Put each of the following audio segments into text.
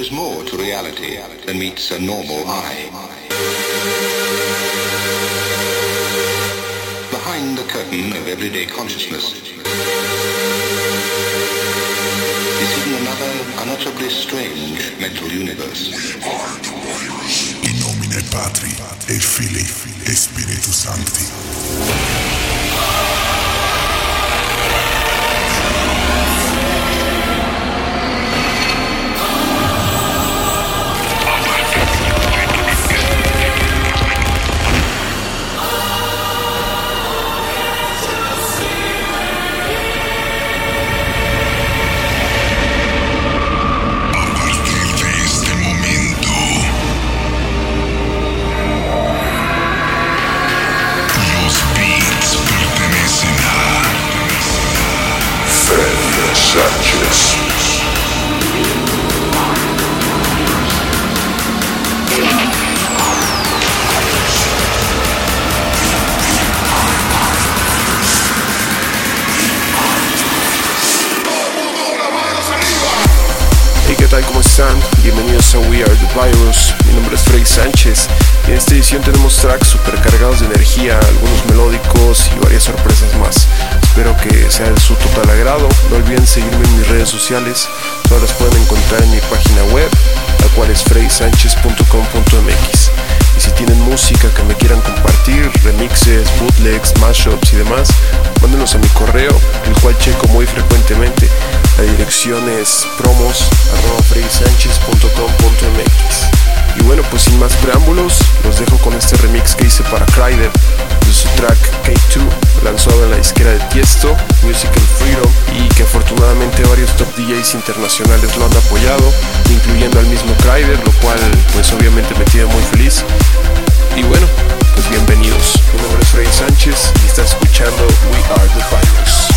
Is more to reality than meets a normal eye. Behind the curtain of everyday consciousness is hidden another unutterably strange mental universe. In nomine Patri Filii Spiritus Sancti. Tal? ¿Cómo están? Bienvenidos a We Are The Virus. Mi nombre es Freddy Sánchez y en esta edición tenemos tracks super cargados de energía, algunos melódicos y varias sorpresas más. Espero que sea de su total agrado. No olviden seguirme en mis redes sociales. Todas las pueden encontrar en mi página web, la cual es freddysanchez.com.mx. Y si tienen música que me quieran compartir, remixes, bootlegs, mashups y demás, mándenlos a mi correo, el cual checo muy frecuentemente. La dirección es promos.freddysanchez.com.mx. Y bueno, pues sin más preámbulos, los dejo con este remix que hice para Cryder de su track K2, lanzado en la disquera de Tiesto, Musical Freedom, y que afortunadamente varios top DJs internacionales lo han apoyado, incluyendo al mismo Cryder, lo cual pues obviamente me tiene muy feliz. Y bueno, pues bienvenidos. Mi nombre es Freddy Sánchez y estás escuchando We Are The Virus.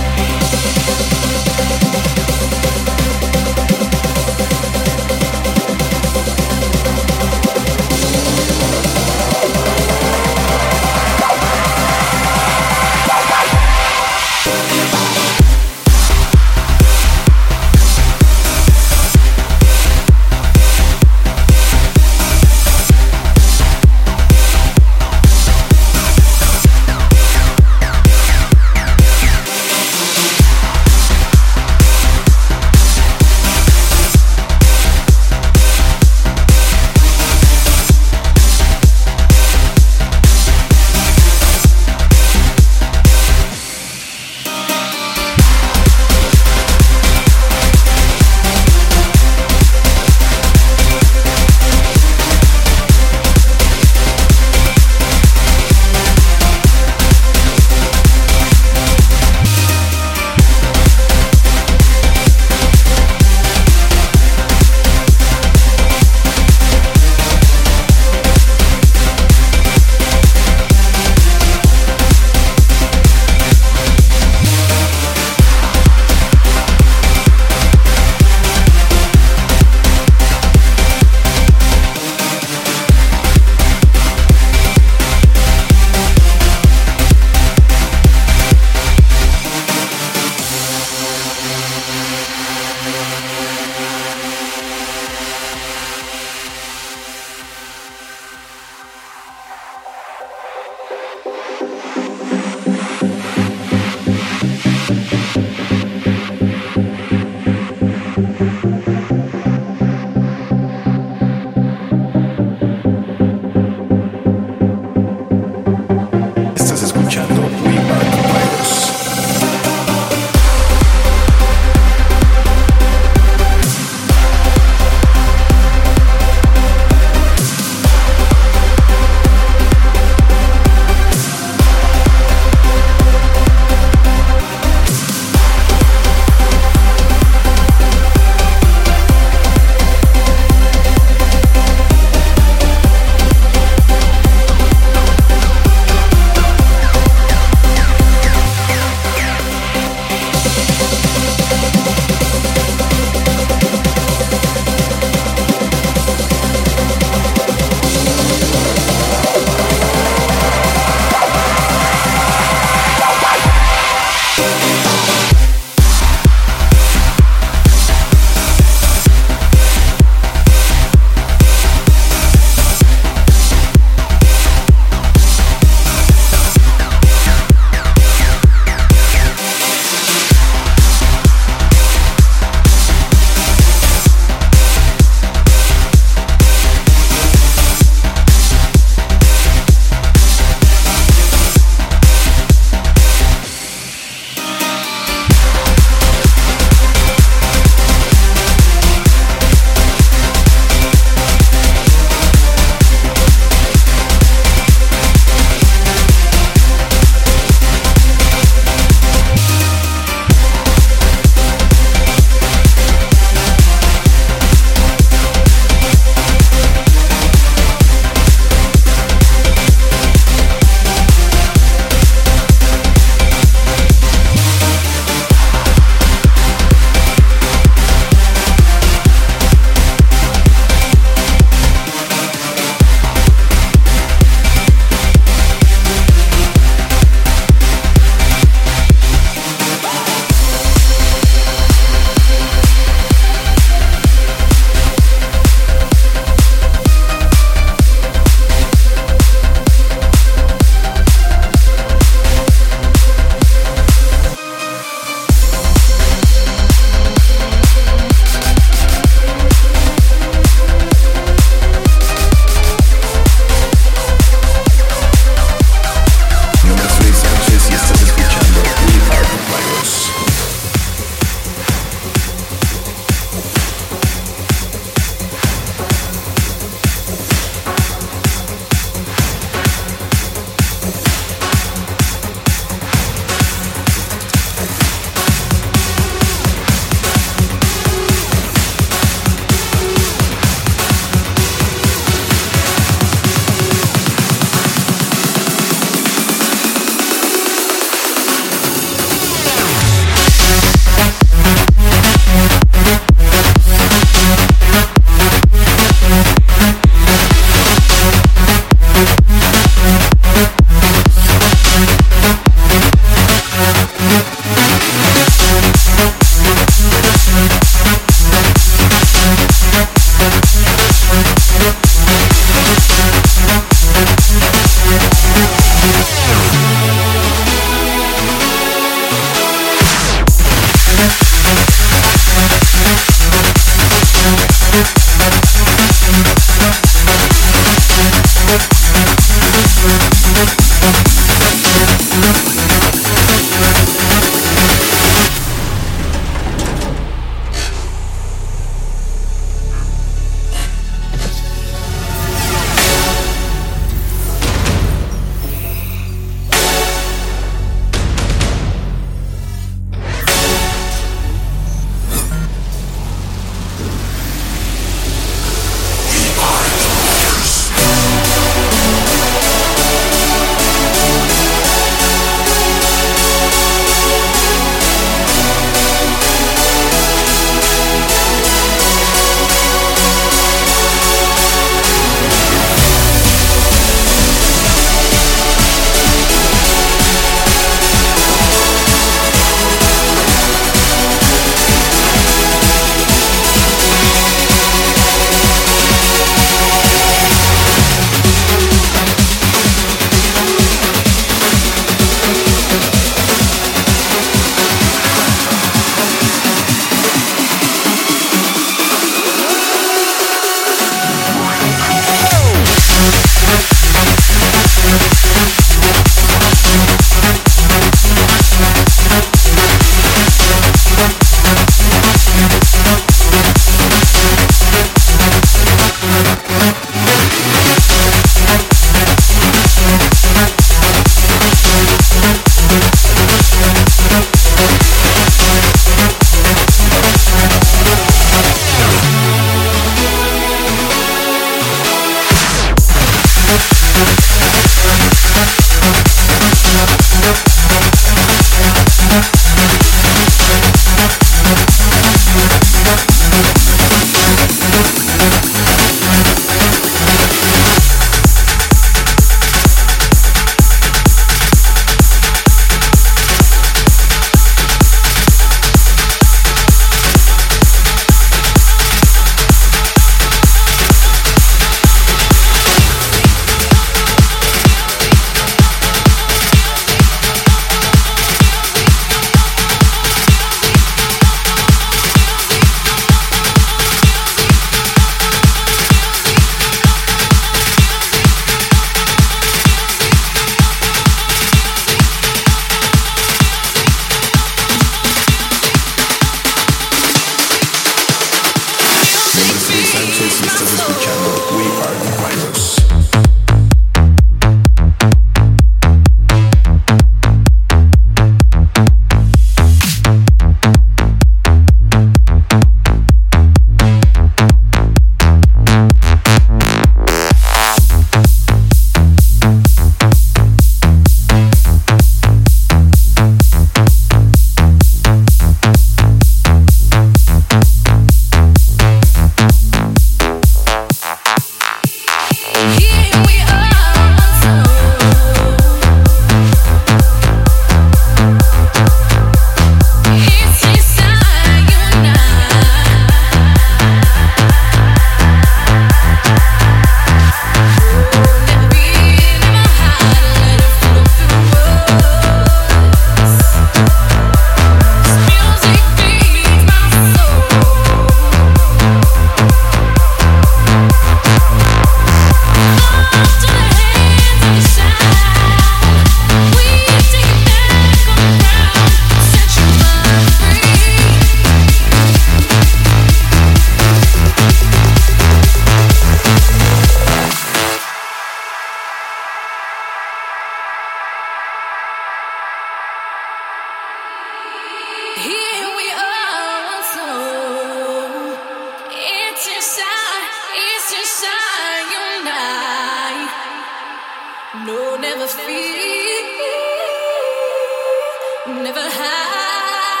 never had.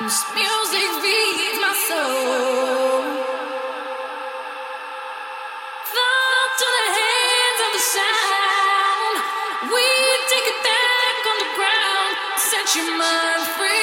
This music feeds my soul. Thought to the hands of the sound. We take it back on the ground. Set your mind free.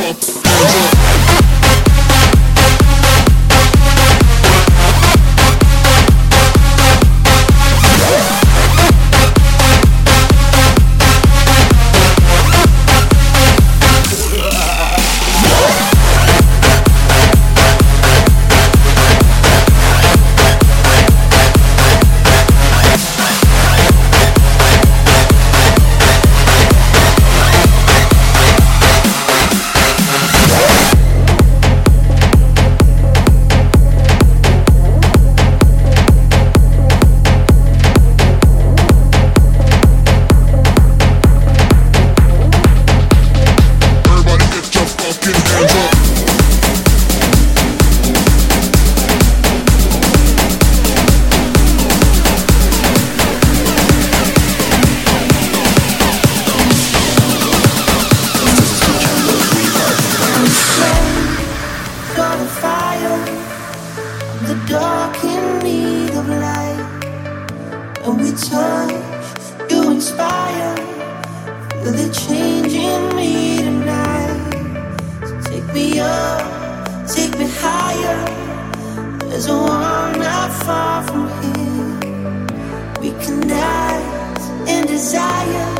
Music. We can in desire.